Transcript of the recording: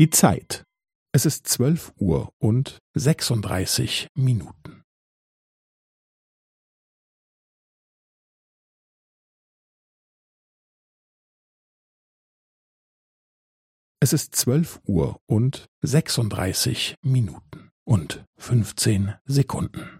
Die Zeit. Es ist zwölf Uhr und sechsunddreißig Minuten. Es ist zwölf Uhr und sechsunddreißig Minuten und fünfzehn Sekunden.